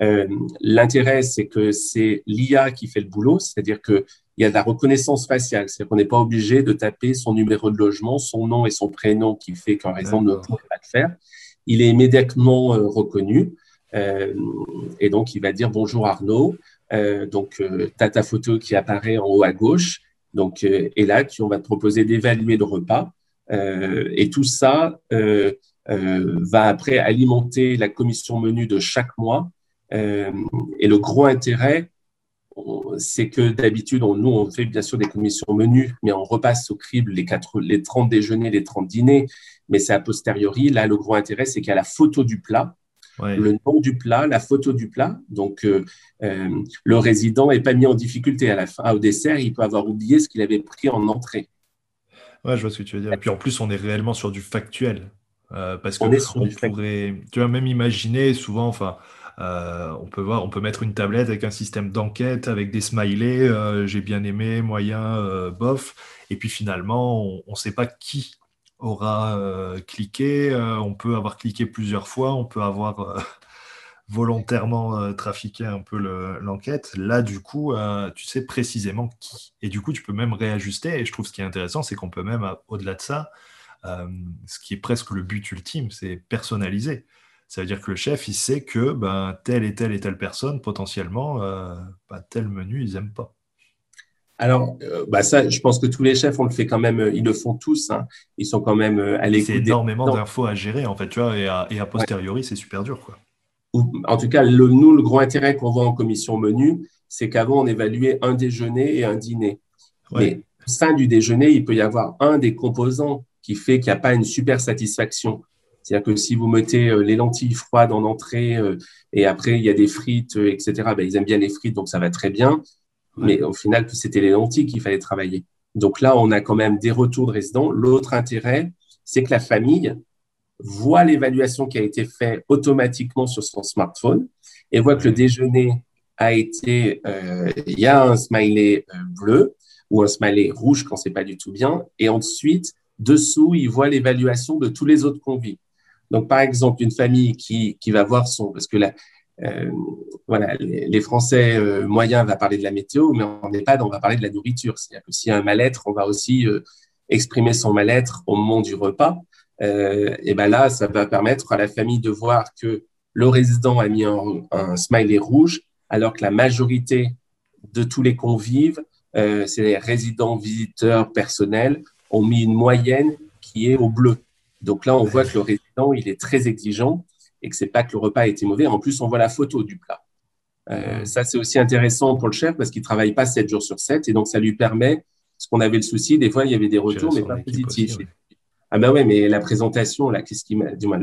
Euh, L'intérêt, c'est que c'est l'IA qui fait le boulot, c'est-à-dire que il y a de la reconnaissance faciale. C'est-à-dire qu'on n'est pas obligé de taper son numéro de logement, son nom et son prénom qui fait qu'en raison ne pourrait pas le faire. Il est immédiatement euh, reconnu. Euh, et donc, il va dire bonjour Arnaud. Euh, donc, tu as ta photo qui apparaît en haut à gauche. Donc, et là, tu, on va te proposer d'évaluer le repas. Et tout ça va après alimenter la commission menu de chaque mois. et le gros intérêt, c'est que d'habitude, nous, on fait bien sûr des commissions menus, mais on repasse au crible les, les 30 déjeuners, les 30 dîners, mais c'est a posteriori. Là, le gros intérêt, c'est qu'il y a la photo du plat, le nom du plat, la photo du plat. Donc, euh, euh, le résident n'est pas mis en difficulté à la fin. Au dessert, il peut avoir oublié ce qu'il avait pris en entrée.
Ouais, je vois ce que tu veux dire. Et puis en plus, on est réellement sur du factuel. Euh, parce qu'on on pourrait, tu vas même imaginer souvent, enfin, euh, on peut voir, on peut mettre une tablette avec un système d'enquête, avec des smileys, euh, j'ai bien aimé, moyen, bof. Et puis finalement, on ne sait pas qui aura cliqué. on peut avoir cliqué plusieurs fois, on peut avoir volontairement trafiqué un peu l'enquête. Là, du coup, tu sais précisément qui. Et du coup, tu peux même réajuster. Et je trouve ce qui est intéressant, c'est qu'on peut même, au-delà de ça, ce qui est presque le but ultime, c'est personnaliser. Ça veut dire que le chef, il sait que ben, telle et telle et telle personne, potentiellement, euh, ben, tel menu, ils n'aiment pas.
Alors, euh, bah ça, je pense que tous les chefs, on le fait quand même, ils le font tous. Hein. Ils sont quand même euh, à l'écoute.
C'est énormément d'infos à gérer, en fait, tu vois, et à, et posteriori, c'est super dur, quoi.
En tout cas, le, nous, le gros intérêt qu'on voit en commission menu, c'est qu'avant, on évaluait un déjeuner et un dîner. Mais au sein du déjeuner, il peut y avoir un des composants qui fait qu'il n'y a pas une super satisfaction. C'est-à-dire que si vous mettez euh, les lentilles froides en entrée euh, et après il y a des frites, euh, etc., ben, ils aiment bien les frites, donc ça va très bien. Mais au final, c'était les lentilles qu'il fallait travailler. Donc là, on a quand même des retours de résidents. L'autre intérêt, c'est que la famille voit l'évaluation qui a été faite automatiquement sur son smartphone et voit que le déjeuner a été, il y a un smiley bleu ou un smiley rouge quand c'est pas du tout bien. Et ensuite, dessous, il voit l'évaluation de tous les autres convives. Donc, par exemple, une famille qui, qui va voir son, parce que là, euh, voilà, les, Français euh, moyens va parler de la météo, mais en EHPAD, on va parler de la nourriture. C'est-à-dire que s'il y a un mal-être, on va aussi euh, exprimer son mal-être au moment du repas. Et ben là, ça va permettre à la famille de voir que le résident a mis un, un smiley rouge, alors que la majorité de tous les convives, c'est les résidents, visiteurs, personnels, ont mis une moyenne qui est au bleu. Donc là, on voit que le résident, il est très exigeant et que c'est pas que le repas a été mauvais. En plus, on voit la photo du plat. Euh, ça, c'est aussi intéressant pour le chef parce qu'il travaille pas 7 jours sur 7 et donc ça lui permet, parce qu'on avait le souci, des fois, il y avait des retours, mais pas positifs. Ah ben ouais, mais la présentation, là, qu'est-ce qui du moins,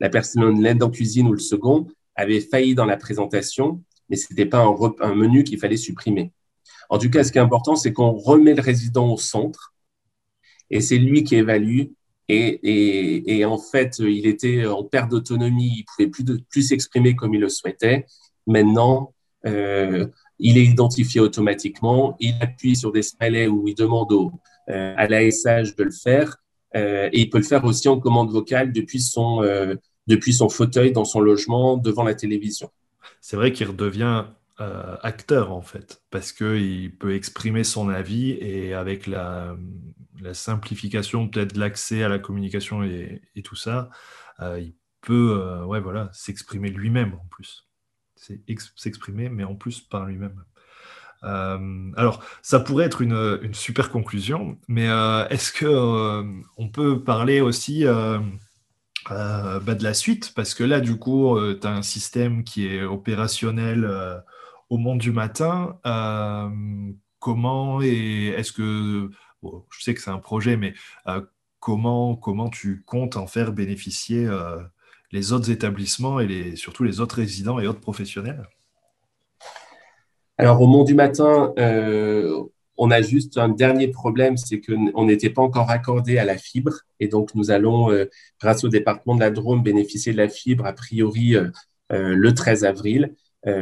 la personne l'aide en cuisine ou le second avait failli dans la présentation, mais c'était pas un, menu qu'il fallait supprimer. En tout cas, ce qui est important, c'est qu'on remet le résident au centre et c'est lui qui évalue et, en fait, il était en perte d'autonomie, il pouvait plus, plus s'exprimer comme il le souhaitait. Maintenant, euh, il est identifié automatiquement, il appuie sur des smileys où il demande au, euh, à l'ASH de le faire, et il peut le faire aussi en commande vocale depuis son, depuis son fauteuil dans son logement devant la télévision.
C'est vrai qu'il redevient acteur en fait, parce qu'il peut exprimer son avis et avec la, simplification peut-être de l'accès à la communication et, tout ça, euh, il peut euh, ouais, voilà, s'exprimer lui-même en plus. S'exprimer, mais en plus par lui-même. Euh, alors, ça pourrait être une, super conclusion, mais est-ce que on peut parler aussi bah, de la suite? Parce que là, du coup, tu as un système qui est opérationnel au monde du matin. comment et est-ce que je sais que c'est un projet, mais euh, comment, comment tu comptes en faire bénéficier euh, les autres établissements et surtout les autres résidents et autres professionnels?
Alors, au Mont du Matin, euh, on a juste un dernier problème, c'est qu'on n'était pas encore accordé à la fibre. Et donc, nous allons, grâce au département de la Drôme, bénéficier de la fibre a priori le 13 avril.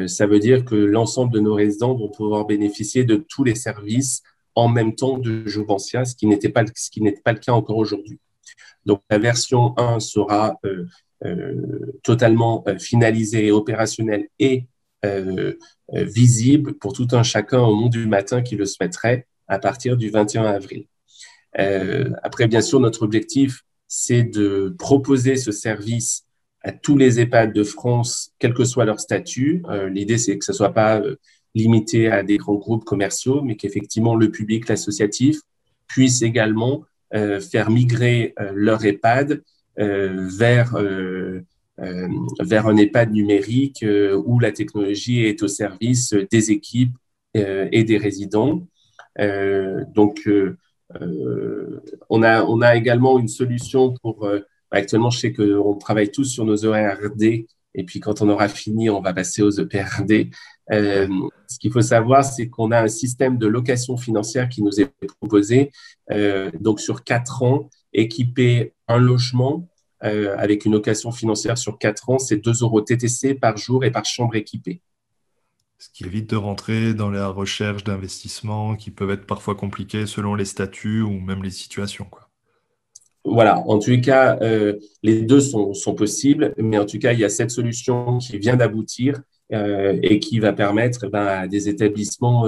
ça veut dire que l'ensemble de nos résidents vont pouvoir bénéficier de tous les services en même temps de Jouventia, ce qui n'était pas, ce qui n'était pas le cas encore aujourd'hui. Donc la version 1 sera euh, euh, totalement euh, finalisée et opérationnelle et visible pour tout un chacun au monde du matin qui le souhaiterait à partir du 21 avril. après, bien sûr, notre objectif, c'est de proposer ce service à tous les EHPAD de France, quel que soit leur statut. L'idée, c'est que ce ne soit pas limité à des grands groupes commerciaux, mais qu'effectivement le public, l'associatif, puisse également euh, faire migrer euh, leur EHPAD euh, vers, vers un EHPAD numérique où la technologie est au service des équipes et des résidents. donc, on, a, également une solution pour... actuellement, je sais qu'on travaille tous sur nos ERD et puis quand on aura fini, on va passer aux EPRD. Euh, ce qu'il faut savoir, c'est qu'on a un système de location financière qui nous est proposé, euh, donc sur quatre ans, équiper un logement euh, avec une location financière sur quatre ans, c'est 2 euros TTC par jour et par chambre équipée.
Ce qui évite de rentrer dans la recherche d'investissements qui peuvent être parfois compliqués selon les statuts ou même les situations. Quoi
voilà, en tout cas, euh, les deux sont, sont, possibles, mais en tout cas, il y a cette solution qui vient d'aboutir euh, et qui va permettre ben, à des établissements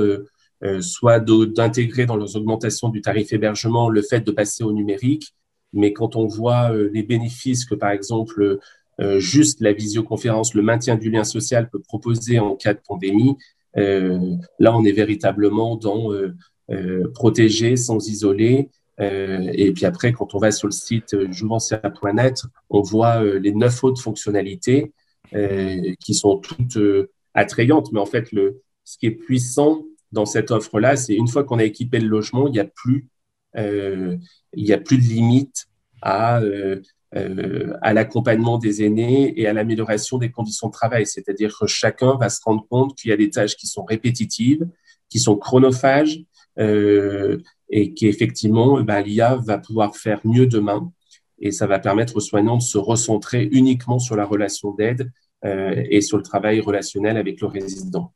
soit d'intégrer dans leurs augmentations du tarif hébergement le fait de passer au numérique, mais quand on voit euh, les bénéfices que, par exemple, euh, juste la visioconférence, le maintien du lien social peut proposer en cas de pandémie, là, on est véritablement dans protéger sans isoler euh, et puis après, quand on va sur le site euh, jouvencia.net, on voit euh, les neuf autres fonctionnalités qui sont toutes attrayantes. Mais en fait, ce qui est puissant dans cette offre-là, c'est une fois qu'on a équipé le logement, il n'y a plus, il y a plus de limite à, à l'accompagnement des aînés et à l'amélioration des conditions de travail. C'est-à-dire que chacun va se rendre compte qu'il y a des tâches qui sont répétitives, qui sont chronophages, euh, et qu'effectivement, bah, l'IA va pouvoir faire mieux demain et ça va permettre aux soignants de se recentrer uniquement sur la relation d'aide euh, et sur le travail relationnel avec le résident.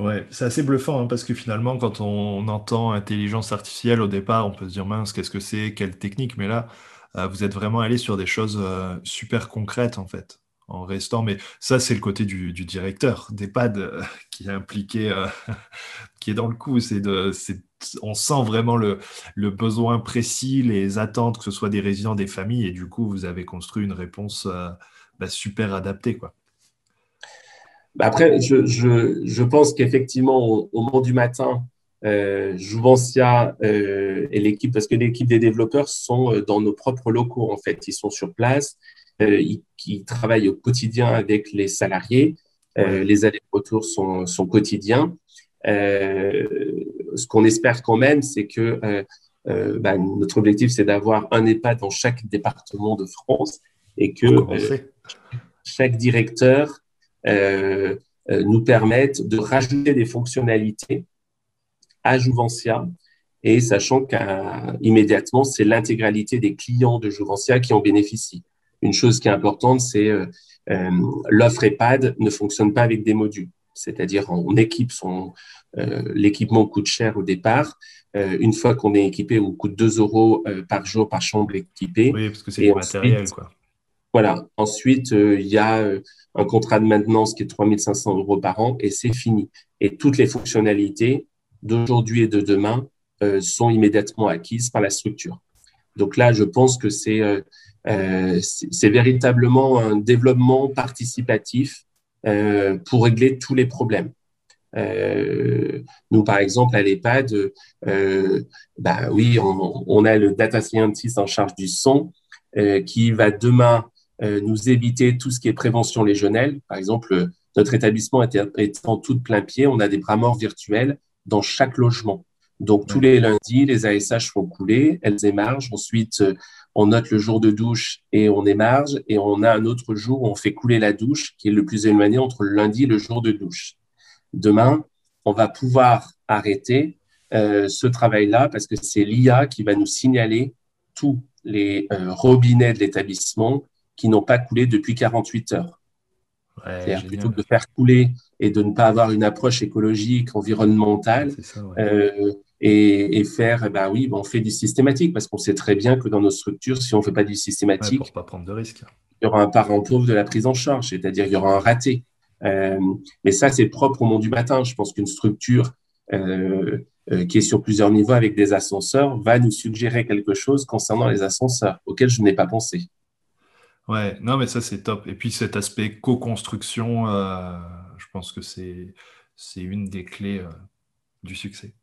Ouais, c'est assez bluffant hein, parce que finalement, quand on entend intelligence artificielle au départ, on peut se dire mince, qu'est-ce que c'est, quelle technique, mais là, euh, vous êtes vraiment allé sur des choses euh, super concrètes en fait en restant. Mais ça, c'est le côté du, directeur d'EHPAD euh, qui est impliqué, euh, qui est dans le coup. C'est de, on sent vraiment le, besoin précis, les attentes, que ce soit des résidents, des familles, et du coup, vous avez construit une réponse bah, super adaptée, quoi.
Bah, après, je, pense qu'effectivement, au, au, moment du matin, Jouvencia et l'équipe, parce que l'équipe des développeurs sont dans nos propres locaux, en fait, ils sont sur place. Euh, qui travaillent au quotidien avec les salariés. Euh, les allers-retours sont, sont, quotidiens. Euh, ce qu'on espère quand même, c'est que bah, notre objectif, c'est d'avoir un EHPAD dans chaque département de France et que chaque directeur nous permette de rajouter des fonctionnalités à Jouvencia et sachant qu'immédiatement, c'est l'intégralité des clients de Jouvencia qui en bénéficient une chose qui est importante, c'est euh, euh, l'offre EHPAD ne fonctionne pas avec des modules. C'est-à-dire, on équipe son, euh, l'équipement coûte cher au départ. une fois qu'on est équipé, on coûte 2 euros par jour par chambre équipée.
Oui, parce que c'est du matériel, quoi.
Voilà. Ensuite, il y a un contrat de maintenance qui est 3500 euros par an et c'est fini. Et toutes les fonctionnalités d'aujourd'hui et de demain sont immédiatement acquises par la structure. Donc là, je pense que c'est euh, c'est véritablement un développement participatif euh, pour régler tous les problèmes. Euh, nous, par exemple, à l'EHPAD, euh, bah oui, on, a le data scientist en charge du son euh, qui va demain euh, nous éviter tout ce qui est prévention légionnelle. Par exemple, notre établissement étant tout de plein pied, on a des bras morts virtuels dans chaque logement. Donc, tous les lundis, les ASH font couler, elles émargent. Ensuite, on note le jour de douche et on émarge, et on a un autre jour où on fait couler la douche, qui est le plus éloigné entre le lundi et le jour de douche. Demain, on va pouvoir arrêter euh, ce travail-là parce que c'est l'IA qui va nous signaler tous les euh, robinets de l'établissement qui n'ont pas coulé depuis 48 heures. Ouais, plutôt que de faire couler et de ne pas avoir une approche écologique, environnementale, ça, ouais. euh, et, et faire, bah oui, on fait du systématique parce qu'on sait très bien que dans nos structures, si on ne fait pas du systématique,
pas prendre de risques.
il y aura un parent pauvre de la prise en charge, c'est-à-dire il y aura un raté. mais ça, c'est propre au monde du matin. Je pense qu'une structure qui est sur plusieurs niveaux avec des ascenseurs va nous suggérer quelque chose concernant les ascenseurs auquel je n'ai pas pensé.
Ouais, non, mais ça c'est top. Et puis cet aspect co-construction, je pense que c'est une des clés du succès.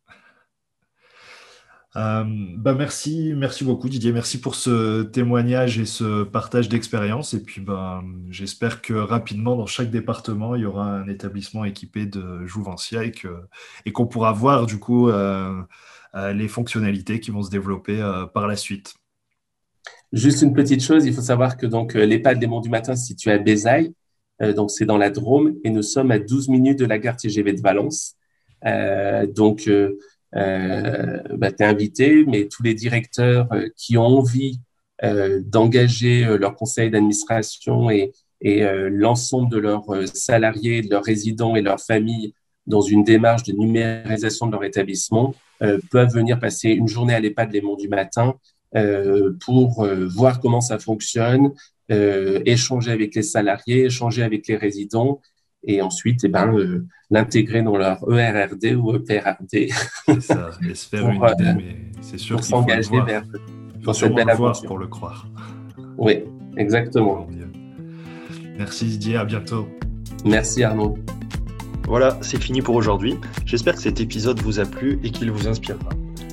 Euh, bah merci, merci beaucoup Didier, merci pour ce témoignage et ce partage d'expérience. Et puis bah, j'espère que rapidement, dans chaque département, il y aura un établissement équipé de Jouvencia et qu'on et qu'on pourra voir du coup euh, euh, les fonctionnalités qui vont se développer par la suite.
Juste une petite chose, il faut savoir que donc l'EHPAD des Monts du Matin se situe à Bézaille, donc c'est dans la Drôme, et nous sommes à 12 minutes de la gare TGV de Valence. donc euh, bah, tu es invité, mais tous les directeurs euh, qui ont envie euh, d'engager leur conseil d'administration et, et l'ensemble de leurs salariés, de leurs résidents et leurs familles dans une démarche de numérisation de leur établissement peuvent venir passer une journée à l'EHPAD Les Monts du Matin pour voir comment ça fonctionne, échanger avec les salariés, échanger avec les résidents et ensuite eh ben, euh, l'intégrer dans leur ERRD ou EPRRD.
C'est ça, et se faire une idée, euh, mais c'est sûr qu'il faut le vers
pour cette belle aventure.
pour le croire.
Oui, exactement.
Merci Didier, à bientôt.
Merci Arnaud.
Voilà, c'est fini pour aujourd'hui. J'espère que cet épisode vous a plu et qu'il vous inspirera.